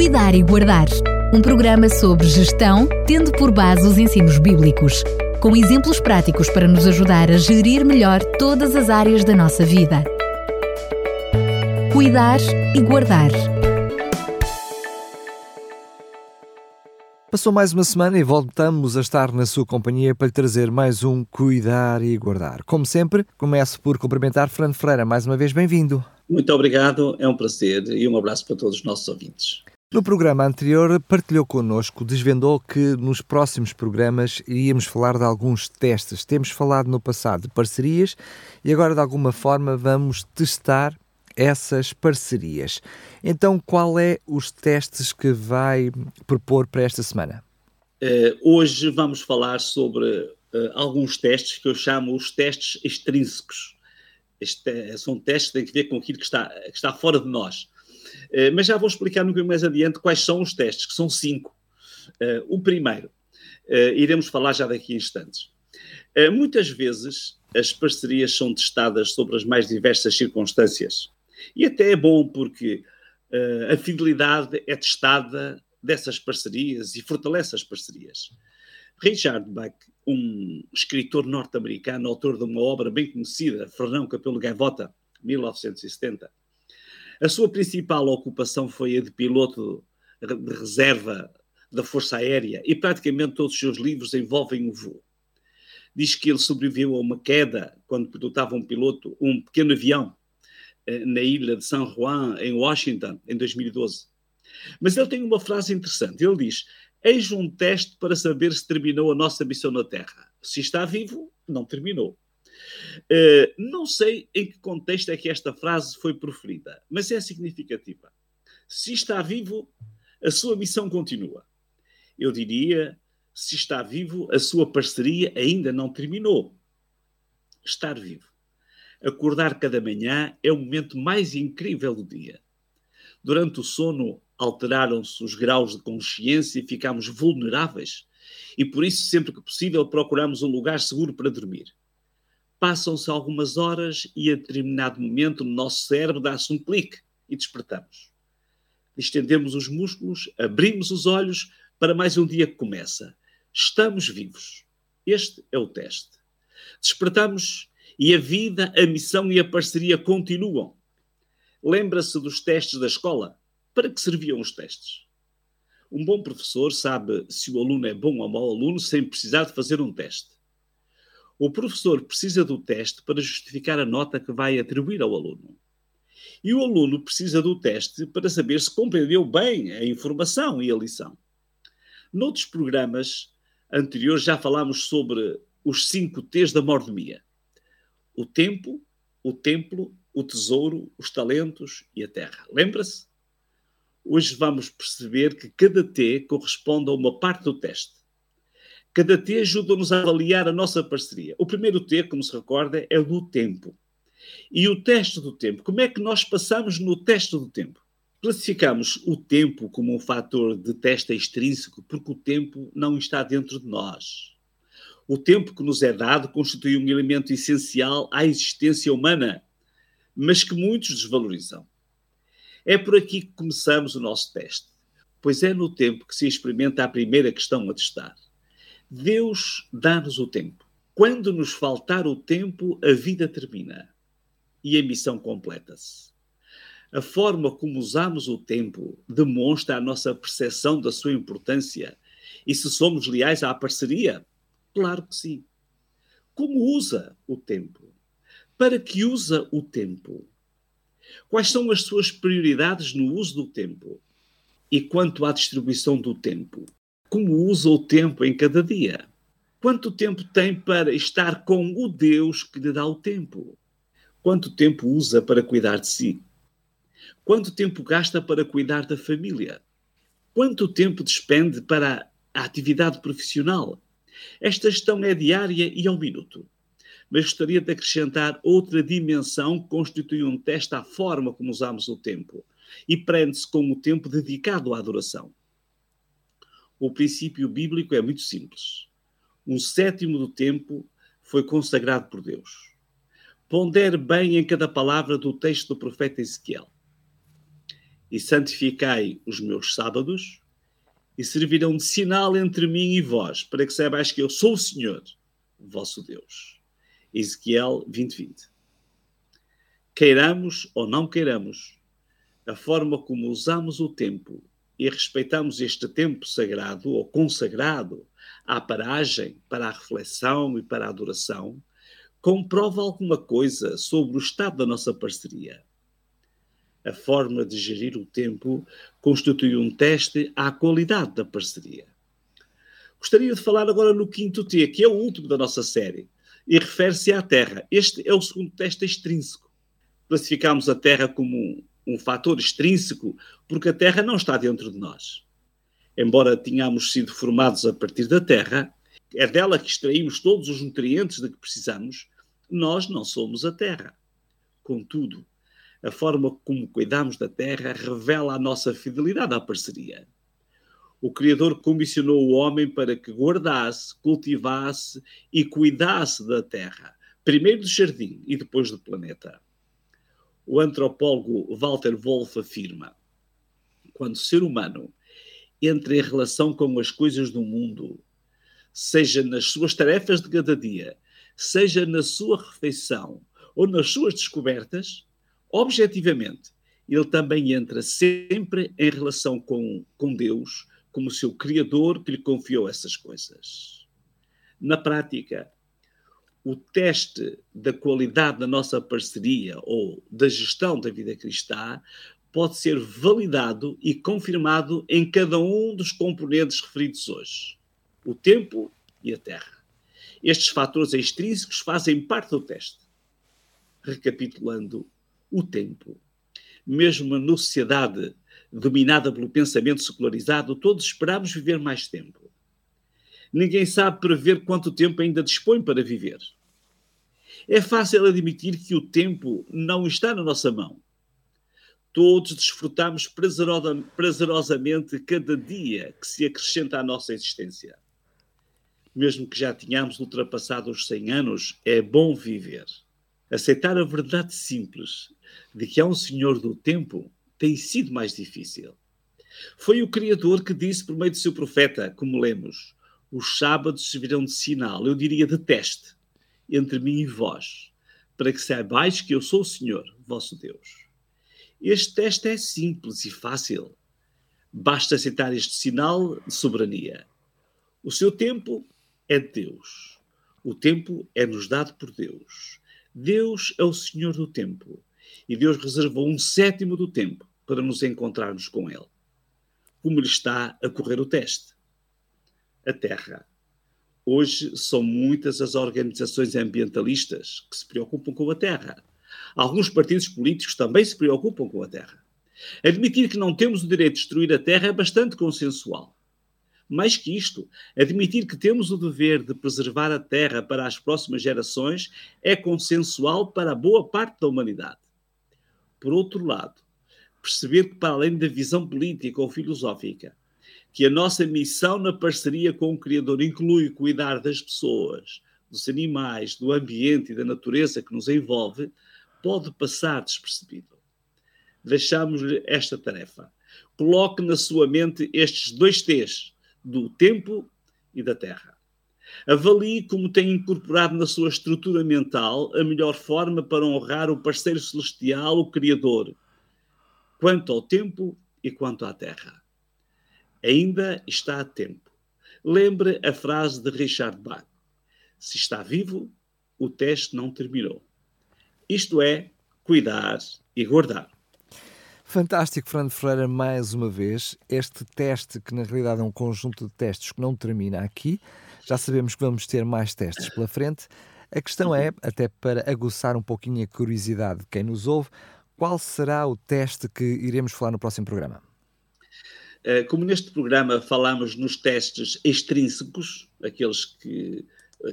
Cuidar e Guardar, um programa sobre gestão, tendo por base os ensinos bíblicos, com exemplos práticos para nos ajudar a gerir melhor todas as áreas da nossa vida. Cuidar e Guardar. Passou mais uma semana e voltamos a estar na sua companhia para lhe trazer mais um Cuidar e Guardar. Como sempre, começo por cumprimentar Fernando Ferreira. Mais uma vez, bem-vindo. Muito obrigado, é um prazer e um abraço para todos os nossos ouvintes. No programa anterior, partilhou connosco, desvendou que nos próximos programas iríamos falar de alguns testes. Temos falado no passado de parcerias e agora, de alguma forma, vamos testar essas parcerias. Então, qual é os testes que vai propor para esta semana? Uh, hoje vamos falar sobre uh, alguns testes que eu chamo os testes extrínsecos. Este, são testes que têm que ver com aquilo que está, que está fora de nós. Uh, mas já vou explicar um pouco mais adiante quais são os testes, que são cinco. Uh, o primeiro, uh, iremos falar já daqui a instantes. muitas vezes as parcerias são testadas sobre as mais diversas circunstâncias. E até é bom porque a fidelidade é testada dessas parcerias e fortalece as parcerias. Richard Bach, um escritor norte-americano, autor de uma obra bem conhecida, Fernão Capelo Gaivota, 1970, a sua principal ocupação foi a de piloto de reserva da Força Aérea e praticamente todos os seus livros envolvem o voo. Diz que ele sobreviveu a uma queda quando pilotava um piloto, um pequeno avião, eh, na ilha de San Juan, em Washington, em 2012. Mas ele tem uma frase interessante. Ele diz: Eis um teste para saber se terminou a nossa missão na Terra. Se está vivo, não terminou. Uh, não sei em que contexto é que esta frase foi proferida, mas é significativa. Se está vivo, a sua missão continua. Eu diria, se está vivo, a sua parceria ainda não terminou. Estar vivo. Acordar cada manhã é o momento mais incrível do dia. Durante o sono, alteraram-se os graus de consciência e ficamos vulneráveis. E por isso, sempre que possível, procuramos um lugar seguro para dormir. Passam-se algumas horas e a determinado momento no nosso cérebro dá-se um clique e despertamos. Estendemos os músculos, abrimos os olhos para mais um dia que começa. Estamos vivos. Este é o teste. Despertamos e a vida, a missão e a parceria continuam. Lembra-se dos testes da escola? Para que serviam os testes? Um bom professor sabe se o aluno é bom ou mau aluno sem precisar de fazer um teste. O professor precisa do teste para justificar a nota que vai atribuir ao aluno. E o aluno precisa do teste para saber se compreendeu bem a informação e a lição. Noutros programas anteriores já falámos sobre os cinco T's da mordomia: o tempo, o templo, o tesouro, os talentos e a terra. Lembra-se? Hoje vamos perceber que cada T corresponde a uma parte do teste. Cada T ajuda-nos a avaliar a nossa parceria. O primeiro T, como se recorda, é o do tempo. E o teste do tempo. Como é que nós passamos no teste do tempo? Classificamos o tempo como um fator de teste extrínseco porque o tempo não está dentro de nós. O tempo que nos é dado constitui um elemento essencial à existência humana, mas que muitos desvalorizam. É por aqui que começamos o nosso teste, pois é no tempo que se experimenta a primeira questão a testar. Deus dá-nos o tempo. Quando nos faltar o tempo, a vida termina e a missão completa-se. A forma como usamos o tempo demonstra a nossa percepção da sua importância. E se somos leais à parceria? Claro que sim. Como usa o tempo? Para que usa o tempo? Quais são as suas prioridades no uso do tempo? E quanto à distribuição do tempo? Como usa o tempo em cada dia. Quanto tempo tem para estar com o Deus que lhe dá o tempo? Quanto tempo usa para cuidar de si? Quanto tempo gasta para cuidar da família? Quanto tempo despende para a atividade profissional? Esta gestão é diária e ao minuto. Mas gostaria de acrescentar outra dimensão que constitui um teste à forma como usamos o tempo e prende-se com o tempo dedicado à adoração. O princípio bíblico é muito simples. Um sétimo do tempo foi consagrado por Deus. Pondere bem em cada palavra do texto do profeta Ezequiel. e santificai os meus sábados, e servirão de sinal entre mim e vós, para que saibais que eu sou o Senhor, vosso Deus. Ezequiel 20, 20. Queiramos ou não queiramos, a forma como usamos o tempo e respeitamos este tempo sagrado ou consagrado à paragem, para a reflexão e para a adoração, comprova alguma coisa sobre o estado da nossa parceria a forma de gerir o tempo constitui um teste à qualidade da parceria. Gostaria de falar agora no quinto T, que é o último da nossa série, e refere-se à Terra. Este é o segundo teste extrínseco. Classificamos a Terra como um, fator extrínseco porque a Terra não está dentro de nós. Embora tenhamos sido formados a partir da Terra, é dela que extraímos todos os nutrientes de que precisamos, nós não somos a Terra. Contudo, a forma como cuidamos da terra revela a nossa fidelidade à parceria. O Criador comissionou o homem para que guardasse, cultivasse e cuidasse da terra, primeiro do jardim e depois do planeta. O antropólogo Walter Wolff afirma: quando o ser humano entra em relação com as coisas do mundo, seja nas suas tarefas de cada dia, seja na sua refeição ou nas suas descobertas, objetivamente, ele também entra sempre em relação com, com Deus, como seu Criador que lhe confiou essas coisas. Na prática, o teste da qualidade da nossa parceria ou da gestão da vida cristã pode ser validado e confirmado em cada um dos componentes referidos hoje: o tempo e a terra. Estes fatores extrínsecos fazem parte do teste. Recapitulando, o tempo. Mesmo na sociedade dominada pelo pensamento secularizado, todos esperamos viver mais tempo. Ninguém sabe prever quanto tempo ainda dispõe para viver. É fácil admitir que o tempo não está na nossa mão. Todos desfrutamos prazerosamente cada dia que se acrescenta à nossa existência. Mesmo que já tenhamos ultrapassado os 100 anos, é bom viver. Aceitar a verdade simples de que há um Senhor do tempo tem sido mais difícil. Foi o Criador que disse por meio do seu profeta, como lemos, os sábados servirão de sinal, eu diria de teste, entre mim e vós, para que saibais que eu sou o Senhor, vosso Deus. Este teste é simples e fácil. Basta aceitar este sinal de soberania. O seu tempo é de Deus. O tempo é-nos dado por Deus. Deus é o Senhor do tempo e Deus reservou um sétimo do tempo para nos encontrarmos com Ele. Como lhe está a correr o teste? A Terra. Hoje são muitas as organizações ambientalistas que se preocupam com a Terra. Alguns partidos políticos também se preocupam com a Terra. Admitir que não temos o direito de destruir a Terra é bastante consensual. Mais que isto, admitir que temos o dever de preservar a Terra para as próximas gerações é consensual para boa parte da humanidade. Por outro lado, perceber que, para além da visão política ou filosófica, que a nossa missão na parceria com o Criador inclui cuidar das pessoas, dos animais, do ambiente e da natureza que nos envolve, pode passar despercebido. Deixamos-lhe esta tarefa. Coloque na sua mente estes dois T's do tempo e da terra. Avalie como tem incorporado na sua estrutura mental a melhor forma para honrar o parceiro celestial, o Criador, quanto ao tempo e quanto à terra. Ainda está a tempo. Lembre a frase de Richard Bach: Se está vivo, o teste não terminou. Isto é, cuidar e guardar. Fantástico, Fernando Ferreira, mais uma vez. Este teste, que na realidade é um conjunto de testes que não termina aqui, já sabemos que vamos ter mais testes pela frente. A questão é, até para aguçar um pouquinho a curiosidade de quem nos ouve, qual será o teste que iremos falar no próximo programa? Eh, como neste programa falamos nos testes extrínsecos, aqueles que,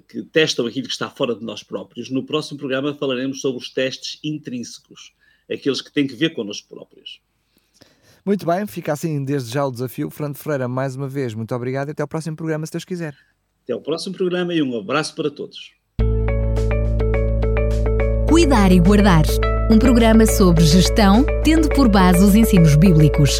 que testam aquilo que está fora de nós próprios, no próximo programa falaremos sobre os testes intrínsecos aqueles que têm que ver connosco próprios. Muito bem, fica assim desde já o desafio. Fernando Ferreira, mais uma vez, muito obrigado e até ao próximo programa, se Deus quiser. Até ao próximo programa e um abraço para todos. Cuidar e guardar um programa sobre gestão, tendo por base os ensinos bíblicos,